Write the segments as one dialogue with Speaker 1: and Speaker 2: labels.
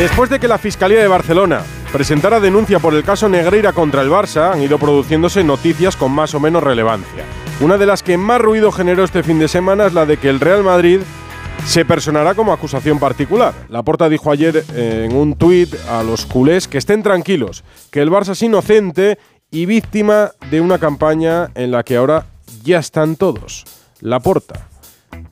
Speaker 1: Después de que la Fiscalía de Barcelona presentara denuncia por el caso Negreira contra el Barça, han ido produciéndose noticias con más o menos relevancia. Una de las que más ruido generó este fin de semana es la de que el Real Madrid se personará como acusación particular. La Porta dijo ayer eh, en un tuit a los culés que estén tranquilos, que el Barça es inocente y víctima de una campaña en la que ahora ya están todos. La Porta.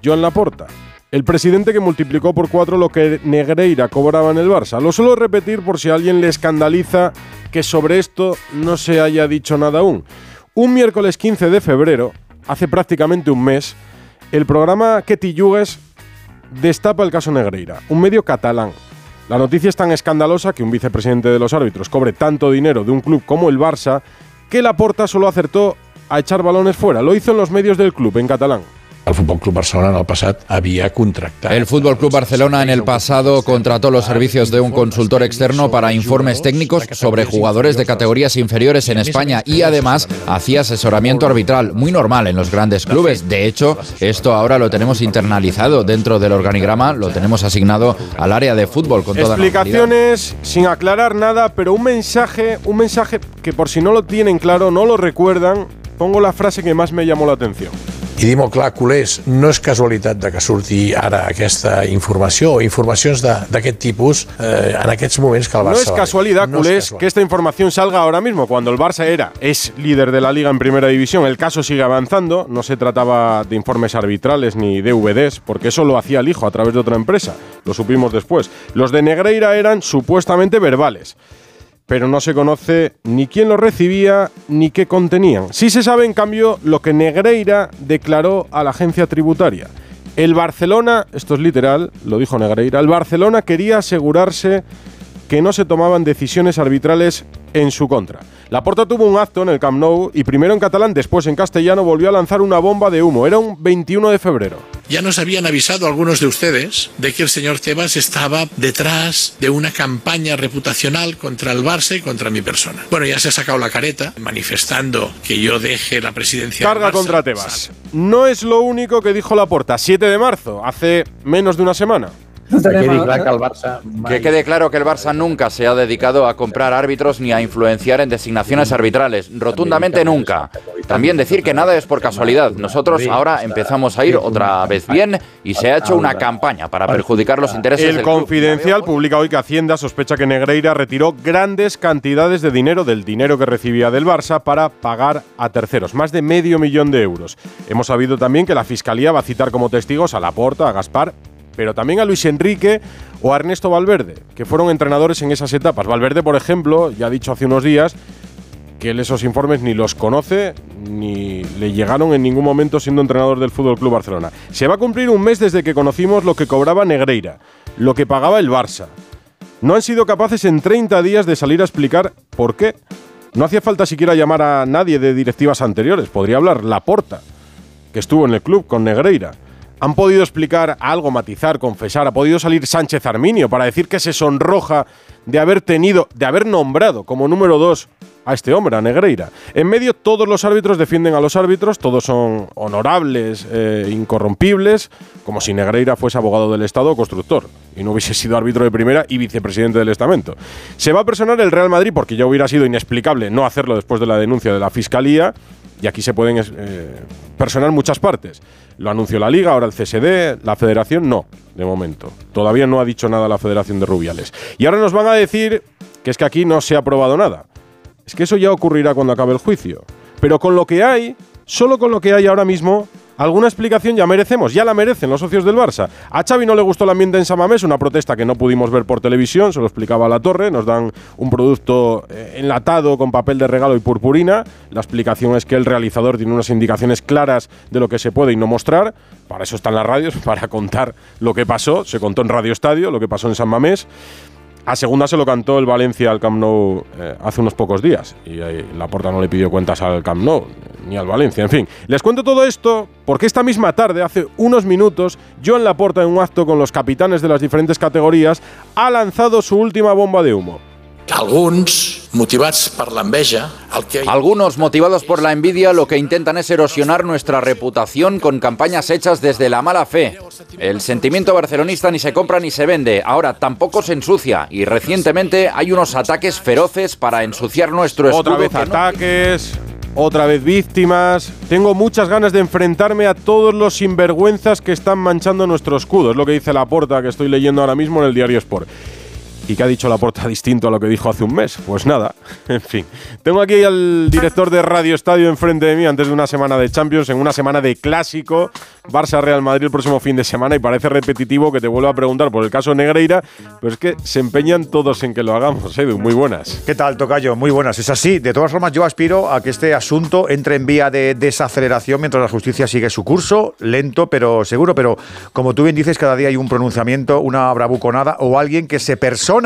Speaker 1: Joan Laporta. El presidente que multiplicó por cuatro lo que Negreira cobraba en el Barça. Lo suelo repetir por si a alguien le escandaliza que sobre esto no se haya dicho nada aún. Un miércoles 15 de febrero, hace prácticamente un mes, el programa Que Yugues destapa el caso Negreira, un medio catalán. La noticia es tan escandalosa que un vicepresidente de los árbitros cobre tanto dinero de un club como el Barça que Laporta solo acertó a echar balones fuera. Lo hizo en los medios del club, en catalán.
Speaker 2: El Fútbol Club Barcelona en el pasado había contratado.
Speaker 3: El Fútbol Club Barcelona en el pasado contrató los servicios de un consultor externo para informes técnicos sobre jugadores de categorías inferiores en España y además hacía asesoramiento arbitral, muy normal en los grandes clubes. De hecho, esto ahora lo tenemos internalizado dentro del organigrama, lo tenemos asignado al área de fútbol con toda
Speaker 1: Explicaciones sin aclarar nada, pero un mensaje, un mensaje que por si no lo tienen claro, no lo recuerdan, pongo la frase que más me llamó la atención.
Speaker 2: I dir molt clar, culers, no és casualitat de que surti ara aquesta informació o informacions d'aquest tipus eh, en aquests moments que el Barça...
Speaker 1: No es casualidad, no culés, es que esta información salga ahora mismo, cuando el Barça era, es líder de la liga en primera división. El caso sigue avanzando, no se trataba de informes arbitrales ni DVDs, porque eso lo hacía el hijo a través de otra empresa. Lo supimos después. Los de Negreira eran supuestamente verbales pero no se conoce ni quién lo recibía ni qué contenían. Sí se sabe, en cambio, lo que Negreira declaró a la agencia tributaria. El Barcelona, esto es literal, lo dijo Negreira, el Barcelona quería asegurarse que no se tomaban decisiones arbitrales en su contra. La Porta tuvo un acto en el Camp Nou y primero en catalán, después en castellano volvió a lanzar una bomba de humo. Era un 21 de febrero.
Speaker 4: Ya nos habían avisado algunos de ustedes de que el señor Tebas estaba detrás de una campaña reputacional contra el Barça y contra mi persona. Bueno, ya se ha sacado la careta manifestando que yo deje la presidencia.
Speaker 1: Carga
Speaker 4: del Barça.
Speaker 1: contra Tebas. No es lo único que dijo la Porta. 7 de marzo, hace menos de una semana.
Speaker 5: Que que, el Barça
Speaker 3: que quede claro que el Barça nunca se ha dedicado a comprar árbitros ni a influenciar en designaciones arbitrales. Rotundamente nunca. También decir que nada es por casualidad. Nosotros ahora empezamos a ir otra vez bien y se ha hecho una campaña para perjudicar los intereses
Speaker 1: El
Speaker 3: del
Speaker 1: Confidencial publica hoy que Hacienda sospecha que Negreira retiró grandes cantidades de dinero del dinero que recibía del Barça para pagar a terceros, más de medio millón de euros. Hemos sabido también que la Fiscalía va a citar como testigos a Laporta, a Gaspar, pero también a Luis Enrique o a Ernesto Valverde, que fueron entrenadores en esas etapas. Valverde, por ejemplo, ya ha dicho hace unos días que él esos informes ni los conoce ni le llegaron en ningún momento siendo entrenador del Fútbol Club Barcelona. Se va a cumplir un mes desde que conocimos lo que cobraba Negreira, lo que pagaba el Barça. No han sido capaces en 30 días de salir a explicar por qué. No hacía falta siquiera llamar a nadie de directivas anteriores, podría hablar Laporta, que estuvo en el club con Negreira. Han podido explicar algo, matizar, confesar. Ha podido salir Sánchez Arminio para decir que se sonroja de haber tenido, de haber nombrado como número dos a este hombre, a Negreira. En medio, todos los árbitros defienden a los árbitros, todos son honorables, eh, incorrompibles, como si Negreira fuese abogado del Estado o constructor y no hubiese sido árbitro de primera y vicepresidente del estamento. Se va a personar el Real Madrid porque ya hubiera sido inexplicable no hacerlo después de la denuncia de la Fiscalía y aquí se pueden eh, personar muchas partes. Lo anunció la Liga, ahora el CSD, la Federación no, de momento. Todavía no ha dicho nada la Federación de Rubiales. Y ahora nos van a decir que es que aquí no se ha aprobado nada. Es que eso ya ocurrirá cuando acabe el juicio. Pero con lo que hay, solo con lo que hay ahora mismo, alguna explicación ya merecemos, ya la merecen los socios del Barça. A Xavi no le gustó el ambiente en Samamés, una protesta que no pudimos ver por televisión, se lo explicaba la torre, nos dan un producto eh, enlatado con papel de regalo y purpurina. La explicación es que el realizador tiene unas indicaciones claras de lo que se puede y no mostrar. Para eso están las radios, para contar lo que pasó. Se contó en Radio Estadio lo que pasó en San Mamés. A segunda se lo cantó el Valencia al Camp Nou eh, hace unos pocos días y eh, Laporta no le pidió cuentas al Camp Nou ni al Valencia. En fin, les cuento todo esto porque esta misma tarde, hace unos minutos, Joan Laporta en un acto con los capitanes de las diferentes categorías ha lanzado su última bomba de humo.
Speaker 4: Que alguns motivados por la enveja,
Speaker 3: algunos motivados por la envidia lo que intentan es erosionar nuestra reputación con campañas hechas desde la mala fe. El sentimiento barcelonista ni se compra ni se vende, ahora tampoco se ensucia y recientemente hay unos ataques feroces para ensuciar nuestro escudo.
Speaker 1: Otra vez ataques, otra vez víctimas. Tengo muchas ganas de enfrentarme a todos los sinvergüenzas que están manchando nuestro escudo. Es lo que dice la porta que estoy leyendo ahora mismo en el diario Sport. ¿Y qué ha dicho la porta distinto a lo que dijo hace un mes? Pues nada, en fin. Tengo aquí al director de Radio Estadio enfrente de mí antes de una semana de Champions, en una semana de clásico, Barça-Real Madrid el próximo fin de semana y parece repetitivo que te vuelva a preguntar por el caso Negreira, pero es que se empeñan todos en que lo hagamos, Edu. Muy buenas.
Speaker 6: ¿Qué tal, Tocayo? Muy buenas. Es así. De todas formas, yo aspiro a que este asunto entre en vía de desaceleración mientras la justicia sigue su curso, lento pero seguro. Pero como tú bien dices, cada día hay un pronunciamiento, una bravuconada o alguien que se persona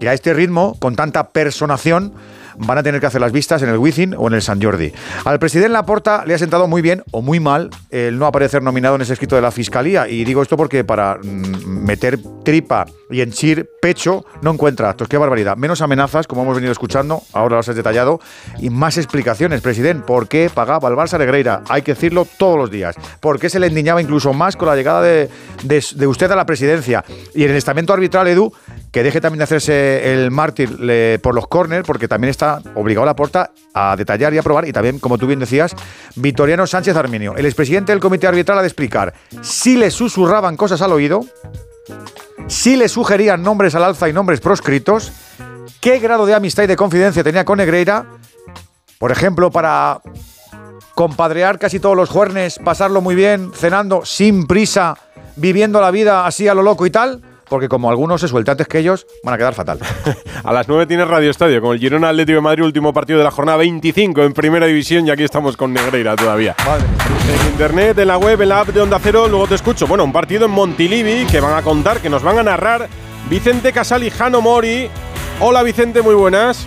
Speaker 6: y a este ritmo, con tanta personación, van a tener que hacer las vistas en el Wizzing o en el San Jordi. Al presidente Laporta le ha sentado muy bien o muy mal el no aparecer nominado en ese escrito de la Fiscalía. Y digo esto porque para mm, meter tripa y henchir pecho no encuentra actos. Qué barbaridad. Menos amenazas, como hemos venido escuchando, ahora lo has detallado, y más explicaciones. Presidente, ¿por qué pagaba al Barça Negreira? Hay que decirlo todos los días. ¿Por qué se le endiñaba incluso más con la llegada de, de usted a la presidencia? Y en el estamento arbitral, Edu, que deje también de hacerse el mártir por los córneres, porque también está obligado a la porta a detallar y aprobar. Y también, como tú bien decías, Vitoriano Sánchez Arminio, el expresidente del comité arbitral, ha de explicar si le susurraban cosas al oído, si le sugerían nombres al alza y nombres proscritos, qué grado de amistad y de confidencia tenía con Negreira, por ejemplo, para compadrear casi todos los juernes, pasarlo muy bien, cenando sin prisa, viviendo la vida así a lo loco y tal porque como algunos se sueltan antes que ellos, van a quedar fatal.
Speaker 1: a las 9 tienes Radio Estadio con el Girona Atlético de Madrid, último partido de la jornada 25 en Primera División y aquí estamos con Negreira todavía. En internet, en la web, en la app de Onda Cero, luego te escucho. Bueno, un partido en Montilivi que van a contar, que nos van a narrar Vicente Casal y Jano Mori. Hola Vicente, muy buenas.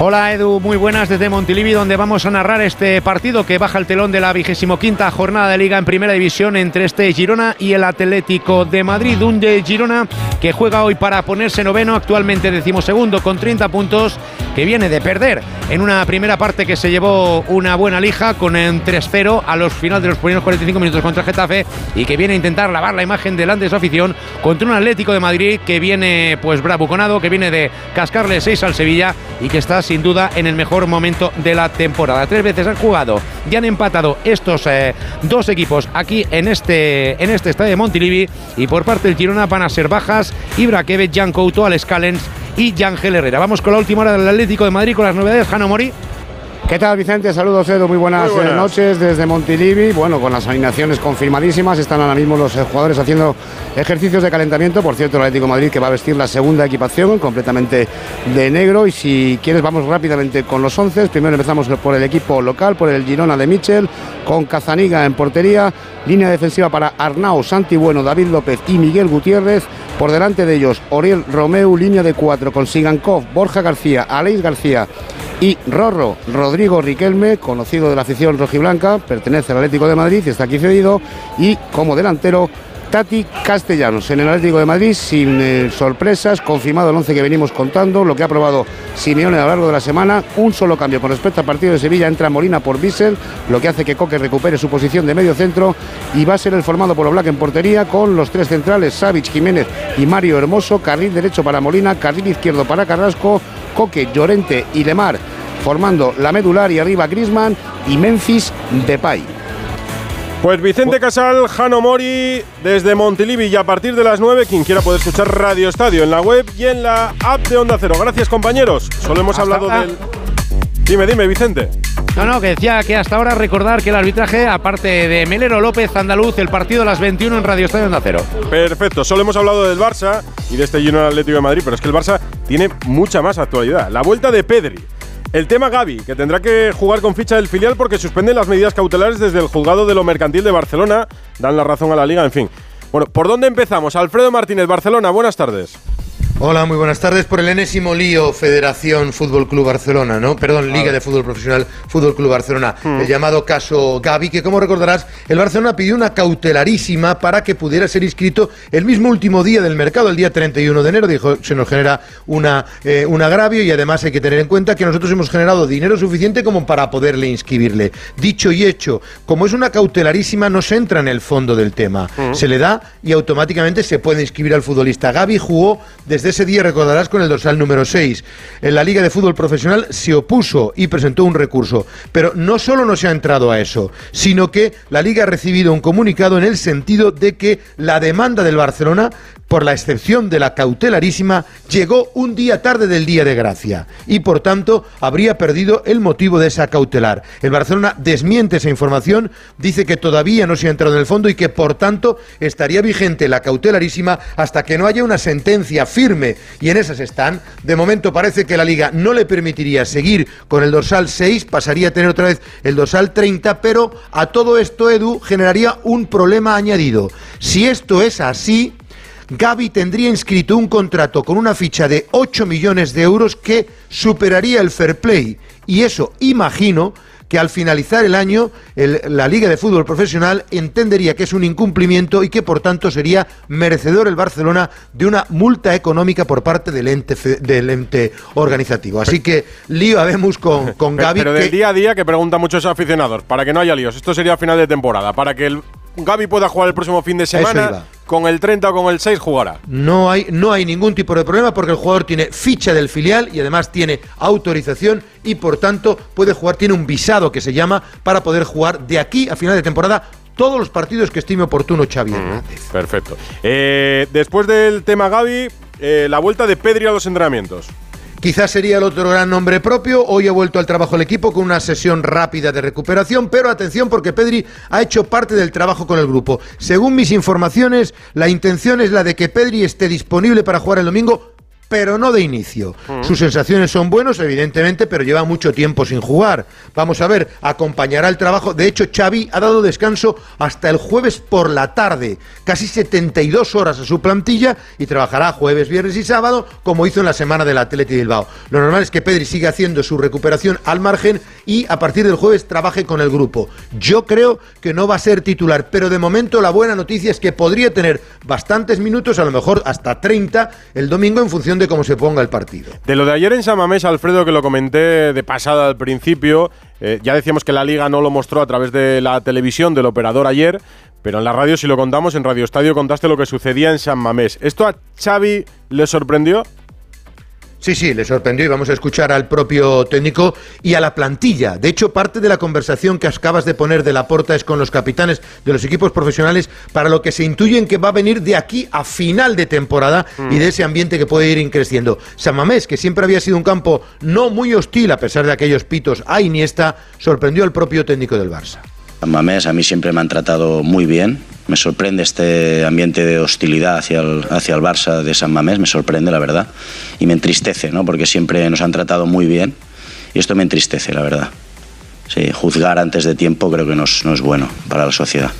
Speaker 7: Hola Edu, muy buenas desde Montilivi, donde vamos a narrar este partido que baja el telón de la vigésimo quinta jornada de Liga en Primera División entre este Girona y el Atlético de Madrid. Un Girona que juega hoy para ponerse noveno, actualmente decimosegundo con 30 puntos, que viene de perder en una primera parte que se llevó una buena lija con un 3-0 a los finales de los primeros 45 minutos contra Getafe y que viene a intentar lavar la imagen delante de su afición contra un Atlético de Madrid que viene pues bravuconado, que viene de cascarle 6 al Sevilla y que está sin duda en el mejor momento de la temporada. Tres veces han jugado y han empatado estos eh, dos equipos aquí en este, en este estadio de Montilivi y por parte del Girona van a ser bajas Ibra Kevin, Jan Couto, Alex Callens y Yangel Herrera. Vamos con la última hora del Atlético de Madrid con las novedades. Jano Mori.
Speaker 8: ¿Qué tal, Vicente? Saludos, Edu. Muy buenas, eh, noches desde Montilivi. Bueno, con las alineaciones confirmadísimas, están ahora mismo los eh, jugadores haciendo ejercicios de calentamiento. Por cierto, el Atlético de Madrid que va a vestir la segunda equipación completamente de negro. Y si quieres, vamos rápidamente con los once. Primero empezamos por el equipo local, por el Girona de Michel, con Cazaniga en portería. Línea defensiva para Arnau, Santi Bueno, David López y Miguel Gutiérrez. Por delante de ellos, Oriel Romeu, línea de cuatro con Sigankov, Borja García, Aleix García y Rorro Rodrigo Riquelme, conocido de la afición rojiblanca, pertenece al Atlético de Madrid y está aquí cedido, y como delantero Tati Castellanos en el Atlético de Madrid sin eh, sorpresas, confirmado el 11 que venimos contando, lo que ha probado Simeone a lo largo de la semana, un solo cambio con respecto al partido de Sevilla, entra Molina por Bissell, lo que hace que Coque recupere su posición de medio centro y va a ser el formado por Oblak en portería con los tres centrales, Savic, Jiménez y Mario Hermoso, carril derecho para Molina, carril izquierdo para Carrasco, Coque, Llorente y Lemar formando la medular y arriba Grisman y Memphis Depay.
Speaker 1: Pues Vicente Casal, Jano Mori, desde Montilivi y a partir de las 9, quien quiera puede escuchar Radio Estadio en la web y en la app de Onda Cero. Gracias compañeros. Solo hemos hablado del... Dime, dime, Vicente.
Speaker 7: No, no, que decía que hasta ahora recordar que el arbitraje, aparte de Melero López Andaluz, el partido a las 21 en Radio Estadio Onda Cero.
Speaker 1: Perfecto, solo hemos hablado del Barça y de este lleno Atlético de Madrid, pero es que el Barça tiene mucha más actualidad. La vuelta de Pedri el tema Gaby, que tendrá que jugar con ficha del filial porque suspenden las medidas cautelares desde el juzgado de lo mercantil de Barcelona. Dan la razón a la liga, en fin. Bueno, ¿por dónde empezamos? Alfredo Martínez, Barcelona, buenas tardes.
Speaker 9: Hola, muy buenas tardes. Por el enésimo lío Federación Fútbol Club Barcelona, ¿no? Perdón, Liga de Fútbol Profesional Fútbol Club Barcelona.
Speaker 1: Hmm.
Speaker 9: El llamado caso Gaby, que como recordarás, el Barcelona pidió una cautelarísima para que pudiera ser inscrito el mismo último día del mercado, el día 31 de enero. Dijo, se nos genera una, eh, un agravio y además hay que tener en cuenta que nosotros hemos generado dinero suficiente como para poderle inscribirle. Dicho y hecho, como es una cautelarísima, no se entra en el fondo del tema. Se le da y automáticamente se puede inscribir al futbolista. Gaby jugó desde ese día, recordarás, con el dorsal número 6. En la Liga de Fútbol Profesional se opuso y presentó un recurso. Pero no solo no se ha entrado a eso, sino que la Liga ha recibido un comunicado en el sentido de que la demanda del Barcelona, por la excepción de la cautelarísima, llegó un día tarde del día de gracia y por tanto habría perdido el motivo de esa cautelar. El Barcelona desmiente esa información, dice que todavía no se ha entrado en el fondo y que por tanto estaría vigente la cautelarísima hasta que no haya una sentencia firme y en esas están. De momento parece que la liga no le permitiría seguir con el dorsal 6, pasaría a tener otra vez el dorsal 30, pero a todo esto Edu generaría un problema añadido. Si esto es así, Gaby tendría inscrito un contrato con una ficha de 8 millones de euros que superaría el fair play. Y eso, imagino, que al finalizar el año el- la Liga de Fútbol Profesional entendería que es un incumplimiento y que por tanto sería merecedor el Barcelona de una multa económica por parte del ente, fe- del ente organizativo. Así que lío habemos con, con Gaby.
Speaker 1: pero del día a día que preguntan muchos aficionados, para que no haya líos. Esto sería final de temporada. Para que el Gaby pueda jugar el próximo fin de semana. Con el 30 o con el 6 jugará.
Speaker 9: No hay, no hay ningún tipo de problema porque el jugador tiene ficha del filial y además tiene autorización y por tanto puede jugar, tiene un visado que se llama para poder jugar de aquí a final de temporada todos los partidos que estime oportuno Xavi Hernández.
Speaker 1: Perfecto. Eh, después del tema Gaby, eh, la vuelta de Pedri a los entrenamientos.
Speaker 9: Quizás sería el otro gran nombre propio. Hoy ha vuelto al trabajo el equipo con una sesión rápida de recuperación, pero atención porque Pedri ha hecho parte del trabajo con el grupo. Según mis informaciones, la intención es la de que Pedri esté disponible para jugar el domingo pero no de inicio. Sus sensaciones son buenos, evidentemente, pero lleva mucho tiempo sin jugar. Vamos a ver, acompañará el trabajo. De hecho, Xavi ha dado descanso hasta el jueves por la tarde, casi 72 horas a su plantilla y trabajará jueves, viernes y sábado, como hizo en la semana del Atleti Bilbao. Lo normal es que Pedri siga haciendo su recuperación al margen y a partir del jueves trabaje con el grupo. Yo creo que no va a ser titular, pero de momento la buena noticia es que podría tener bastantes minutos, a lo mejor hasta 30 el domingo en función de cómo se ponga el partido.
Speaker 1: De lo de ayer en San Mamés, Alfredo, que lo comenté de pasada al principio, eh, ya decíamos que la liga no lo mostró a través de la televisión del operador ayer, pero en la radio si lo contamos, en Radio Estadio contaste lo que sucedía en San Mamés. ¿Esto a Xavi le sorprendió?
Speaker 9: Sí, sí, le sorprendió y vamos a escuchar al propio técnico y a la plantilla. De hecho, parte de la conversación que acabas de poner de la porta es con los capitanes de los equipos profesionales para lo que se intuyen que va a venir de aquí a final de temporada y de ese ambiente que puede ir creciendo. San Mamés, que siempre había sido un campo no muy hostil a pesar de aquellos pitos a Iniesta, sorprendió al propio técnico del Barça.
Speaker 10: San Mamés a mí siempre me han tratado muy bien. Me sorprende este ambiente de hostilidad hacia el, hacia el Barça de San Mamés, me sorprende la verdad. Y me entristece, ¿no? porque siempre nos han tratado muy bien y esto me entristece, la verdad. Sí, juzgar antes de tiempo creo que no no es bueno para la sociedad.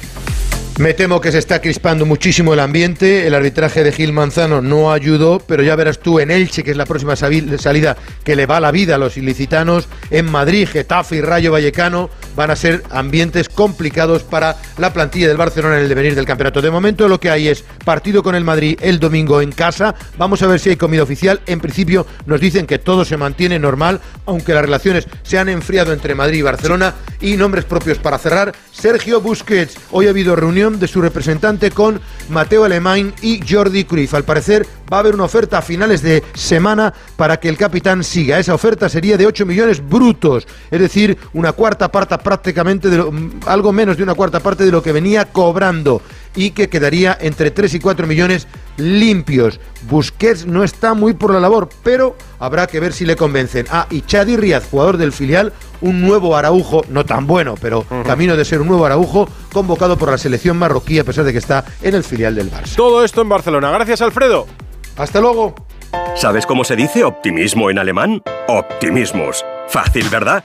Speaker 9: Me temo que se está crispando muchísimo el ambiente. El arbitraje de Gil Manzano no ayudó, pero ya verás tú en Elche, que es la próxima salida que le va la vida a los ilicitanos. En Madrid, Getafe y Rayo Vallecano van a ser ambientes complicados para la plantilla del Barcelona en el devenir del campeonato. De momento lo que hay es partido con el Madrid el domingo en casa. Vamos a ver si hay comida oficial. En principio nos dicen que todo se mantiene normal, aunque las relaciones se han enfriado entre Madrid y Barcelona. Y nombres propios para cerrar. Sergio Busquets. Hoy ha habido de su representante con Mateo Alemán y Jordi Cruyff. Al parecer va a haber una oferta a finales de semana para que el capitán siga. Esa oferta sería de 8 millones brutos, es decir, una cuarta parte prácticamente de lo- algo menos de una cuarta parte de lo que venía cobrando y que quedaría entre 3 y 4 millones limpios. Busquets no está muy por la labor, pero habrá que ver si le convencen. Ah, y Chadi Riaz, jugador del filial, un nuevo Araujo, no tan bueno, pero camino de ser un nuevo Araujo, convocado por la selección marroquí a pesar de que está en el filial del Barça.
Speaker 1: Todo esto en Barcelona. Gracias, Alfredo.
Speaker 9: Hasta luego.
Speaker 11: ¿Sabes cómo se dice optimismo en alemán? Optimismus. Fácil, ¿verdad?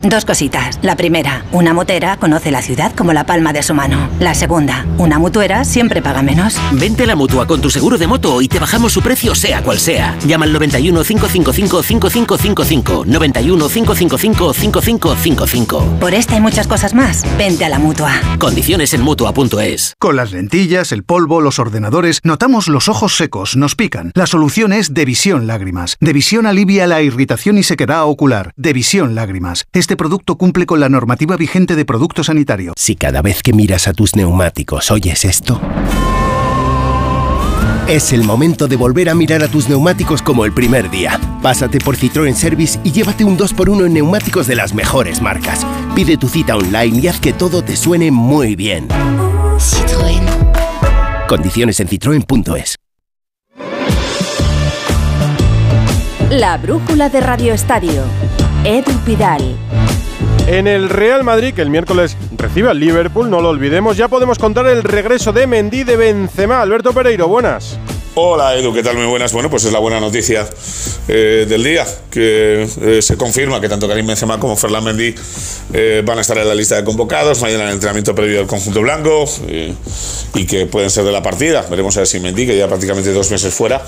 Speaker 12: Dos cositas. La primera, una motera conoce la ciudad como la palma de su mano. La segunda, una mutuera siempre paga menos.
Speaker 13: Vente a la mutua con tu seguro de moto y te bajamos su precio sea cual sea. Llama al 91 555 5555. 91 555 5555.
Speaker 12: Por esta y muchas cosas más, vente a la mutua.
Speaker 13: Condiciones en mutua.es.
Speaker 14: Con las lentillas, el polvo, los ordenadores, notamos los ojos secos, nos pican. La solución es Devisión Lágrimas. Devisión alivia la irritación y sequedad ocular. Devisión Lágrimas. Este producto cumple con la normativa vigente de producto sanitario.
Speaker 15: Si cada vez que miras a tus neumáticos oyes esto... Es el momento de volver a mirar a tus neumáticos como el primer día. Pásate por Citroën Service y llévate un 2x1 en neumáticos de las mejores marcas. Pide tu cita online y haz que todo te suene muy bien. Citroën. Condiciones en citroen.es.
Speaker 16: La brújula de Radio Estadio. Edu Pidal.
Speaker 1: En el Real Madrid, que el miércoles recibe al Liverpool, no lo olvidemos, ya podemos contar el regreso de Mendy de Benzema. Alberto Pereiro, buenas.
Speaker 17: Hola Edu, ¿qué tal? Muy buenas. Bueno, pues es la buena noticia eh, del día, que eh, se confirma que tanto Karim Benzema como Ferland Mendy eh, van a estar en la lista de convocados mañana en el entrenamiento previo del conjunto blanco y que pueden ser de la partida. Veremos a ver si Mendy, que ya prácticamente dos meses fuera,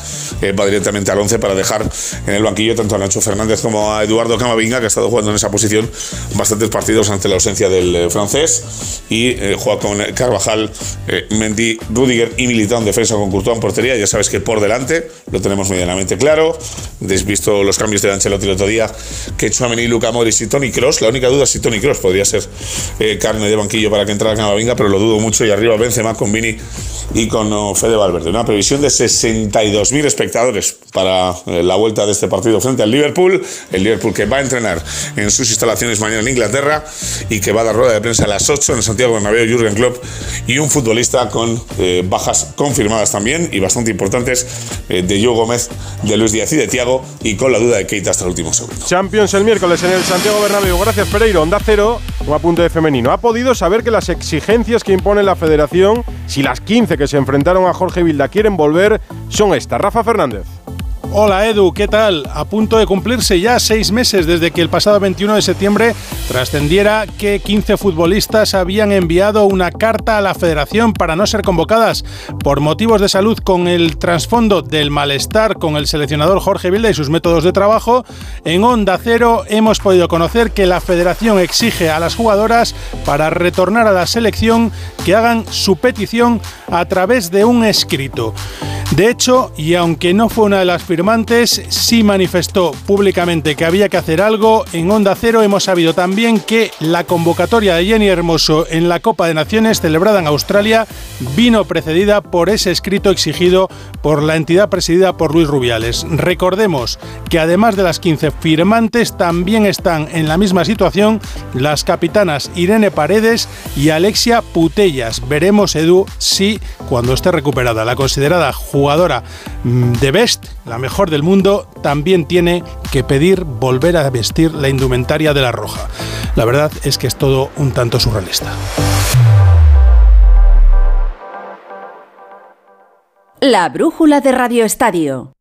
Speaker 17: va directamente al 11 para dejar en el banquillo tanto a Nacho Fernández como a Eduardo Camavinga, que ha estado jugando en esa posición bastantes partidos ante la ausencia del francés y juega con Carvajal, Mendy, Rudiger y Militao en defensa con Courtois en portería. Ya sabes que por delante lo tenemos medianamente claro. Desvisto los cambios de Ancelotti el otro día, que Chouameni, Luka Modric y Tony Cross. La única duda es si Tony Cross podría ser eh, carne de banquillo para que entrara Camavinga, pero lo dudo mucho. Y arriba Benzema con Vini y con Fede Valverde. Una previsión de 62.000 espectadores para eh, la vuelta de este partido frente al Liverpool. El Liverpool que va a entrenar en sus instalaciones mañana en Inglaterra y que va a dar rueda de prensa a las 8 en Santiago Bernabéu, Jürgen Klopp y un futbolista con eh, bajas confirmadas también y bastante importantes eh, de Joe Gómez, de Luis Díaz y de Tiago, y con la duda de Keita hasta el último segundo.
Speaker 1: Champions el miércoles en el Santiago Bernabéu. Gracias, Pereiro. Onda Cero, un apunte de femenino. Ha podido saber que las exigencias que impone la federación, si las 15 que se enfrentaron a Jorge Vilda quieren volver, son estas. Rafa Fernández.
Speaker 18: Hola Edu, ¿qué tal? A punto de cumplirse ya seis meses desde que el pasado 21 de septiembre trascendiera que 15 futbolistas habían enviado una carta a la federación para no ser convocadas por motivos de salud con el trasfondo del malestar con el seleccionador Jorge Vilda y sus métodos de trabajo. En Onda Cero hemos podido conocer que la federación exige a las jugadoras para retornar a la selección que hagan su petición a través de un escrito. De hecho, y aunque no fue una de las firmantes, sí manifestó públicamente que había que hacer algo. En Onda Cero hemos sabido también que la convocatoria de Jenny Hermoso en la Copa de Naciones celebrada en Australia vino precedida por ese escrito exigido por la entidad presidida por Luis Rubiales. Recordemos que además de las 15 firmantes también están en la misma situación las capitanas Irene Paredes y Alexia Putellas. Veremos, Edu, si cuando esté recuperada la considerada mm, de Best, la mejor del mundo, también tiene que pedir volver a vestir la indumentaria de la roja. La verdad es que es todo un tanto surrealista.
Speaker 16: La brújula de Radio Estadio.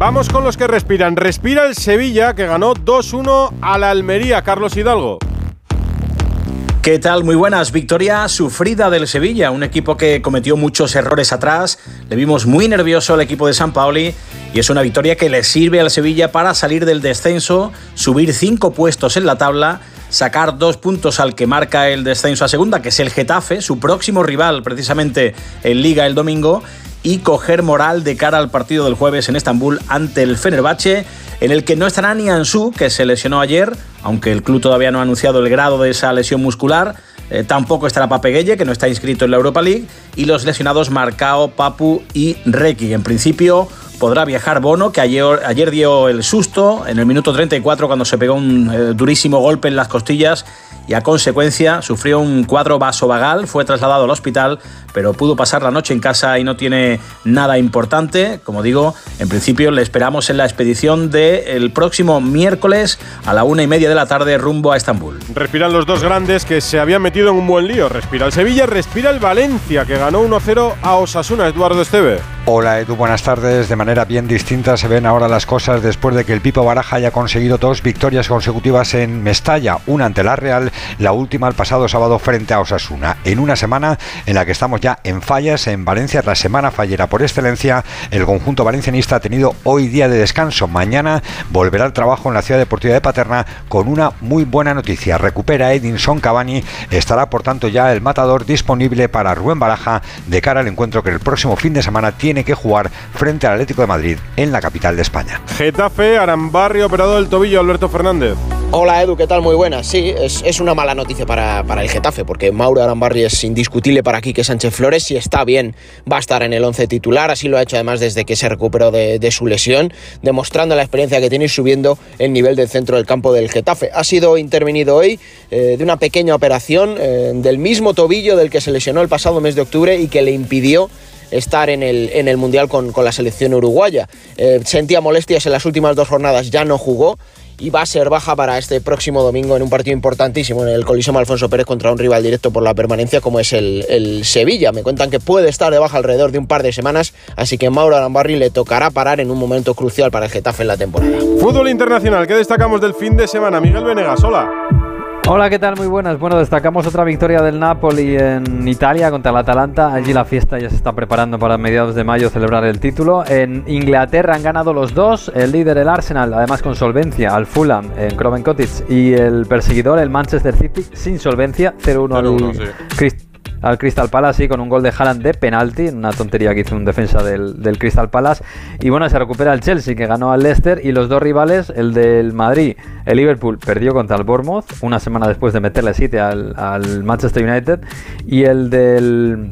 Speaker 1: Vamos con los que respiran. Respira el Sevilla que ganó 2-1 a la Almería, Carlos Hidalgo.
Speaker 19: ¿Qué tal? Muy buenas. Victoria sufrida del Sevilla, un equipo que cometió muchos errores atrás. Le vimos muy nervioso al equipo de San Paoli y es una victoria que le sirve al Sevilla para salir del descenso, subir cinco puestos en la tabla, sacar dos puntos al que marca el descenso a segunda, que es el Getafe, su próximo rival precisamente en Liga el domingo, y coger moral de cara al partido del jueves en Estambul ante el Fenerbahce en el que no estará ni Ansu, que se lesionó ayer, aunque el club todavía no ha anunciado el grado de esa lesión muscular. Eh, tampoco estará Papeguelle, que no está inscrito en la Europa League, y los lesionados Marcao, Papu y Requi. En principio podrá viajar Bono, que ayer, ayer dio el susto en el minuto 34 cuando se pegó un eh, durísimo golpe en las costillas y a consecuencia sufrió un cuadro vasovagal, fue trasladado al hospital, pero pudo pasar la noche en casa y no tiene nada importante. Como digo, en principio le esperamos en la expedición del próximo miércoles a la una y media de la tarde rumbo a Estambul.
Speaker 1: Respiran los dos grandes que se habían metido en un buen lío. Respira el Sevilla, respira el Valencia, que ganó 1-0 a Osasuna, Eduardo Esteve.
Speaker 20: Hola Edu, buenas tardes. De manera bien distinta se ven ahora las cosas después de que el Pipo Baraja haya conseguido dos victorias consecutivas en Mestalla, una ante la Real, la última el pasado sábado frente a Osasuna. En una semana en la que estamos ya en fallas en Valencia, la semana fallera por excelencia, el conjunto valencianista ha tenido hoy día de descanso. Mañana volverá al trabajo en la ciudad deportiva de Paterna con una muy buena noticia. Recupera Edinson Cavani, estará por tanto ya el matador disponible para Rubén Baraja de cara al encuentro que el próximo fin de semana tiene que jugar frente al Atlético de Madrid en la capital de España.
Speaker 1: Getafe, Arambarri operado del tobillo, Alberto Fernández.
Speaker 21: Hola Edu, ¿qué tal? Muy buenas. Sí, es, es una mala noticia para, para, el Getafe, porque Mauro Arambarri es indiscutible para Quique Sánchez Flores. Si está bien, va a estar en el 11 titular. Así lo ha hecho además desde que se recuperó de, de su lesión, demostrando la experiencia que tiene y subiendo el nivel del centro del campo del Getafe. Ha sido intervenido hoy eh, de una pequeña operación eh, del mismo tobillo del que se lesionó el pasado mes de octubre y que le impidió estar en el, en el Mundial con, con la selección uruguaya. Eh, sentía molestias en las últimas dos jornadas, ya no jugó y va a ser baja para este próximo domingo en un partido importantísimo en el Coliseum Alfonso Pérez contra un rival directo por la permanencia como es el, el, Sevilla. Me cuentan que puede estar de baja alrededor de un par de semanas, así que Mauro Arambarri le tocará parar en un momento crucial para el Getafe en la temporada.
Speaker 1: Fútbol internacional, ¿qué destacamos del fin de semana? Miguel Venegas, hola.
Speaker 22: Hola, ¿qué tal? Muy buenas. Bueno, destacamos otra victoria del Napoli en Italia contra el Atalanta. Allí la fiesta ya se está preparando para mediados de mayo celebrar el título. En Inglaterra han ganado los dos, el líder el Arsenal, además con solvencia, al Fulham en Craven Cottage y el perseguidor el Manchester City sin solvencia, 0-1 al sí al Crystal Palace, sí, con un gol de Haaland de penalti, una tontería que hizo un defensa del, del, Crystal Palace. Y bueno, se recupera el Chelsea, que ganó al Leicester, y los dos rivales, el del Madrid, el Liverpool, perdió contra el Bournemouth, una semana después de meterle 7 al, al Manchester United, y el del...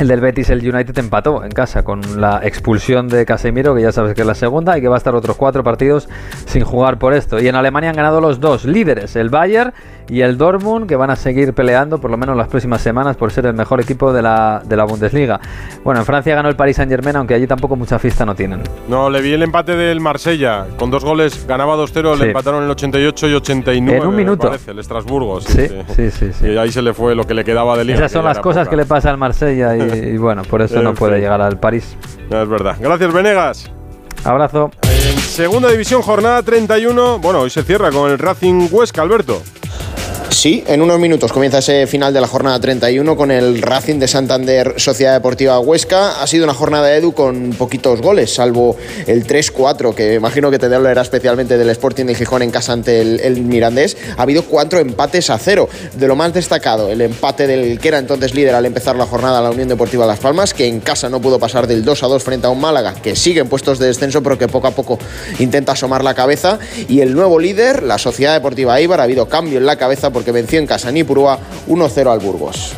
Speaker 22: El del Betis, el United empató en casa con la expulsión de Casemiro, que ya sabes que es la segunda, y que va a estar otros cuatro partidos sin jugar por esto. Y en Alemania han ganado los dos líderes, el Bayern y el Dortmund, que van a seguir peleando por lo menos las próximas semanas por ser el mejor equipo de la, de la Bundesliga. Bueno, en Francia ganó el Paris Saint Germain, aunque allí tampoco mucha fiesta no tienen.
Speaker 1: No, le vi el empate del Marsella, con dos goles, ganaba 2-0, sí. le empataron en el 88 y 89.
Speaker 22: En un minuto.
Speaker 1: Parece, el Estrasburgo, sí
Speaker 22: sí, sí. sí, sí
Speaker 1: Y ahí se le fue lo que le quedaba de liga.
Speaker 22: Esas son las cosas poca. que le pasa al Marsella y, y bueno, por eso no puede llegar al París.
Speaker 1: No, es verdad. Gracias, Venegas.
Speaker 22: Abrazo.
Speaker 1: En segunda división, jornada 31. Bueno, hoy se cierra con el Racing Huesca, Alberto.
Speaker 21: Sí, en unos minutos comienza ese final de la jornada 31 con el Racing de Santander Sociedad Deportiva Huesca. Ha sido una jornada de Edu con poquitos goles, salvo el 3-4, que imagino que te era especialmente del Sporting de Gijón en casa ante el, el, Mirandés. Ha habido cuatro empates a cero. De lo más destacado, el empate del que era entonces líder al empezar la jornada, la Unión Deportiva Las Palmas, que en casa no pudo pasar del 2-2 frente a un Málaga, que sigue en puestos de descenso, pero que poco a poco intenta asomar la cabeza. Y el nuevo líder, la Sociedad Deportiva Ibar, ha habido cambio en la cabeza porque venció en casa en Ipurúa 1-0 al Burgos.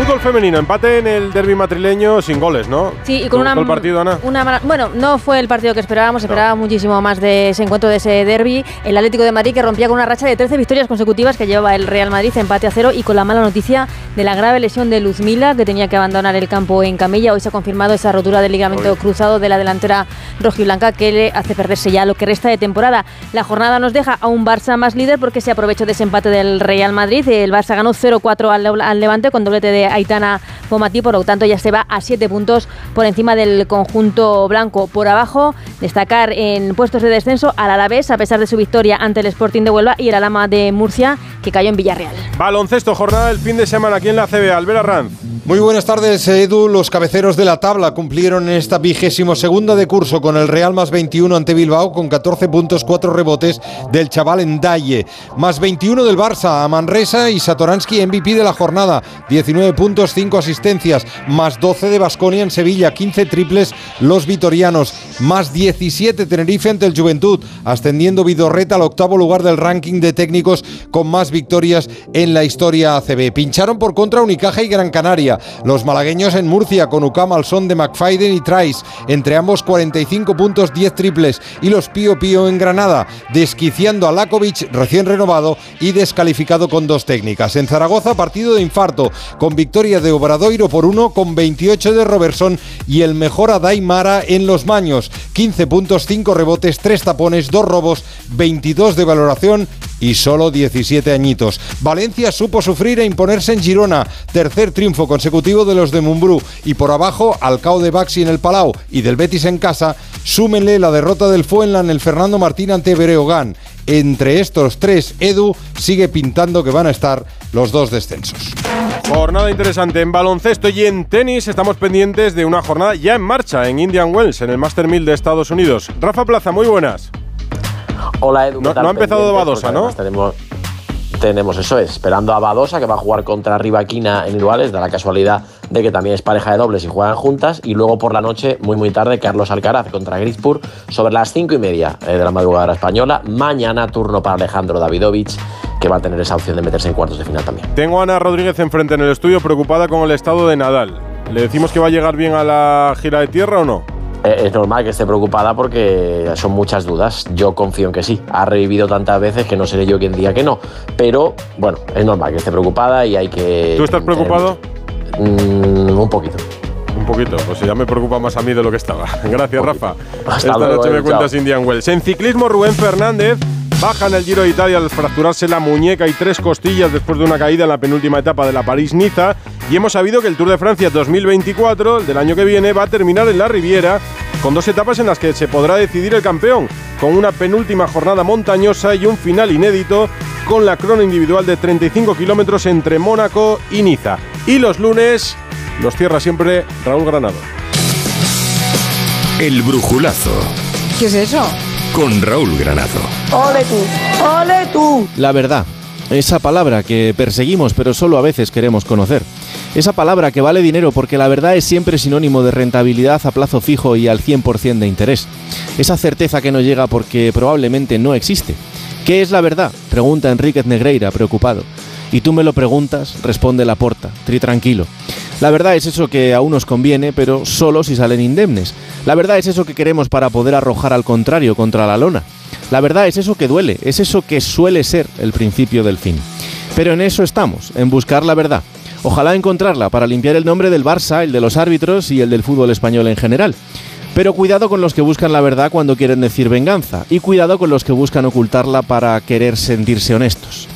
Speaker 1: Fútbol femenino, empate en el derby madrileño sin goles, ¿no?
Speaker 23: Sí, y con una,
Speaker 1: el partido, Ana?
Speaker 23: Una, bueno, no fue el partido que esperábamos, esperábamos no. muchísimo más de ese encuentro, de ese derby. El Atlético de Madrid que rompía con una racha de 13 victorias consecutivas que llevaba el Real Madrid, empate a cero y con la mala noticia de la grave lesión de Luzmila, que tenía que abandonar el campo en camilla. Hoy se ha confirmado esa rotura del ligamento Oye. cruzado de la delantera rojiblanca que le hace perderse ya lo que resta de temporada. La jornada nos deja a un Barça más líder porque se aprovechó de ese empate del Real Madrid. El Barça ganó 0-4 al, al Levante con doblete de Aitana Pomatí, por lo tanto ya se va a 7 puntos por encima del conjunto blanco. Por abajo, destacar en puestos de descenso al Alavés, a pesar de su victoria ante el Sporting de Huelva y el Alama de Murcia, que cayó en Villarreal.
Speaker 1: Baloncesto, jornada del fin de semana aquí en la CB, Albera Ranz.
Speaker 24: Muy buenas tardes, Edu. Los cabeceros de la tabla cumplieron en esta vigésimo segunda de curso con el Real más 21 ante Bilbao con 14 puntos, 4 rebotes del chaval Endaye. Más 21 del Barça a Manresa y Satoransky MVP de la jornada. 19 puntos, 5 asistencias asistencias, más 12 de Basconia en Sevilla, 15 triples los vitorianos, más 17 Tenerife ante el Juventud, ascendiendo Vidorreta al octavo lugar del ranking de técnicos con más victorias en la historia ACB. Pincharon por contra Unicaja y Gran Canaria, los malagueños en Murcia con Ucam al son de McFadden y Trice, entre ambos 45 puntos, 10 triples y los Pío Pío en Granada, desquiciando a Lakovic recién renovado y descalificado con dos técnicas. En Zaragoza, partido de infarto, con victoria de Obradoiro por uno, con 28 de Robertson y el mejor Adai Mara en los maños. 15 puntos, 5 rebotes, 3 tapones, 2 robos, 22 de valoración y solo 17 añitos. Valencia supo sufrir e imponerse en Girona, tercer triunfo consecutivo de los de Mumbrú y por abajo Alcao de Baxi en el Palau y del Betis en casa, súmenle la derrota del Fuenla en el Fernando Martín ante Breogán. Entre estos tres, Edu sigue pintando que van a estar los dos descensos.
Speaker 1: Jornada interesante en baloncesto y en tenis. Estamos pendientes de una jornada ya en marcha en Indian Wells, en el Master 1000 de Estados Unidos. Rafa Plaza, muy buenas.
Speaker 25: Hola Edu.
Speaker 1: No, no ha empezado Badosa,
Speaker 25: porque
Speaker 1: ¿no?
Speaker 25: Tenemos, tenemos eso, es, esperando a Badosa, que va a jugar contra Rivaquina en iguales, da la casualidad de que también es pareja de dobles y juegan juntas. Y luego por la noche, muy muy tarde, Carlos Alcaraz contra Grispur sobre las cinco y media eh, de la madrugada española. Mañana turno para Alejandro Davidovich, que va a tener esa opción de meterse en cuartos de final también.
Speaker 1: Tengo a Ana Rodríguez enfrente en el estudio, preocupada con el estado de Nadal. ¿Le decimos que va a llegar bien a la gira de tierra o no?
Speaker 25: Eh, Es normal que esté preocupada porque son muchas dudas. Yo confío en que sí. Ha revivido tantas veces que no seré yo quien diga que no. Pero bueno, es normal que esté preocupada y hay que.
Speaker 1: ¿Tú estás preocupado?
Speaker 25: Mm, un poquito.
Speaker 1: Un poquito, pues ya me preocupa más a mí de lo que estaba. Gracias, Rafa.
Speaker 25: Hasta
Speaker 1: Esta
Speaker 25: luego,
Speaker 1: noche me
Speaker 25: chao.
Speaker 1: cuentas Indian Wells. En ciclismo, Rubén Fernández baja en el Giro de Italia al fracturarse la muñeca y tres costillas después de una caída en la penúltima etapa de la París-Niza. Y hemos sabido que el Tour de Francia 2024, el del año que viene, va a terminar en la Riviera con dos etapas en las que se podrá decidir el campeón, con una penúltima jornada montañosa y un final inédito con la crono individual de 35 kilómetros entre Mónaco y Niza. Y los lunes los cierra siempre Raúl Granado.
Speaker 26: El brujulazo
Speaker 27: ¿Qué es eso?
Speaker 26: con Raúl Granado.
Speaker 27: ¡Ole tú! ¡Ole tú!
Speaker 28: La verdad, esa palabra que perseguimos pero solo a veces queremos conocer. Esa palabra que vale dinero porque la verdad es siempre sinónimo de rentabilidad a plazo fijo y al 100% de interés. Esa certeza que no llega porque probablemente no existe. ¿Qué es la verdad? Pregunta Enríquez Negreira, preocupado. Y tú me lo preguntas, responde Laporta, tri tranquilo. La verdad es eso que a unos conviene, pero solo si salen indemnes. La verdad es eso que queremos para poder arrojar al contrario contra la lona. La verdad es eso que duele, es eso que suele ser el principio del fin. Pero en eso estamos, en buscar la verdad. Ojalá encontrarla para limpiar el nombre del Barça, el de los árbitros y el del fútbol español en general. Pero cuidado con los que buscan la verdad cuando quieren decir venganza, y cuidado con los que buscan ocultarla para querer sentirse honestos.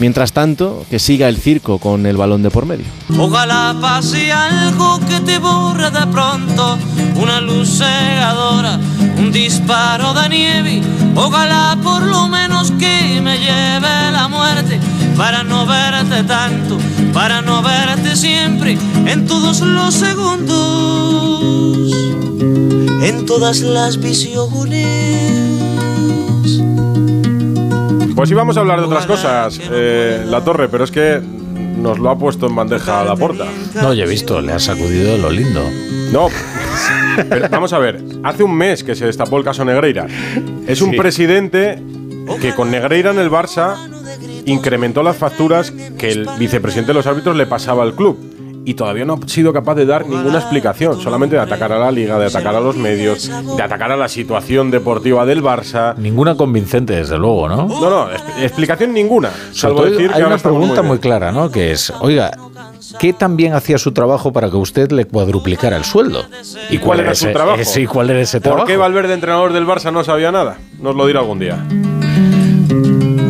Speaker 28: Mientras tanto, que siga el circo con el balón de por medio.
Speaker 29: Ojalá pase algo que te borre de pronto, una luz cegadora, un disparo de nieve. Ojalá por lo menos que me lleve la muerte para no verte tanto, para no verte siempre en todos los segundos, en todas las visiones.
Speaker 1: Pues sí, vamos a hablar de otras cosas, eh, La Torre, pero es que nos lo ha puesto en bandeja a la porta.
Speaker 30: No, yo he visto, le ha sacudido lo lindo.
Speaker 1: No, pero vamos a ver, hace un mes que se destapó el caso Negreira. Es un
Speaker 30: Sí.
Speaker 1: presidente que con Negreira en el Barça incrementó las facturas que el vicepresidente de los árbitros le pasaba al club. Y todavía no ha sido capaz de dar ninguna explicación, solamente de atacar a la liga, de atacar a los medios, de atacar a la situación deportiva del Barça.
Speaker 30: Ninguna convincente, desde luego, ¿no?
Speaker 1: No, no, expl- explicación ninguna. Salvo
Speaker 30: todo
Speaker 1: decir que
Speaker 30: hay una pregunta
Speaker 1: muy
Speaker 30: clara, ¿no? Que es, oiga, ¿qué tan bien hacía su trabajo para que usted le cuadruplicara el sueldo?
Speaker 1: ¿Y cuál era su
Speaker 30: ese-
Speaker 1: trabajo?
Speaker 30: Sí, ¿cuál era ese
Speaker 1: ¿Por
Speaker 30: trabajo?
Speaker 1: qué Valverde, entrenador del Barça, no sabía nada? Nos lo dirá algún día.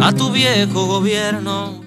Speaker 29: A tu viejo gobierno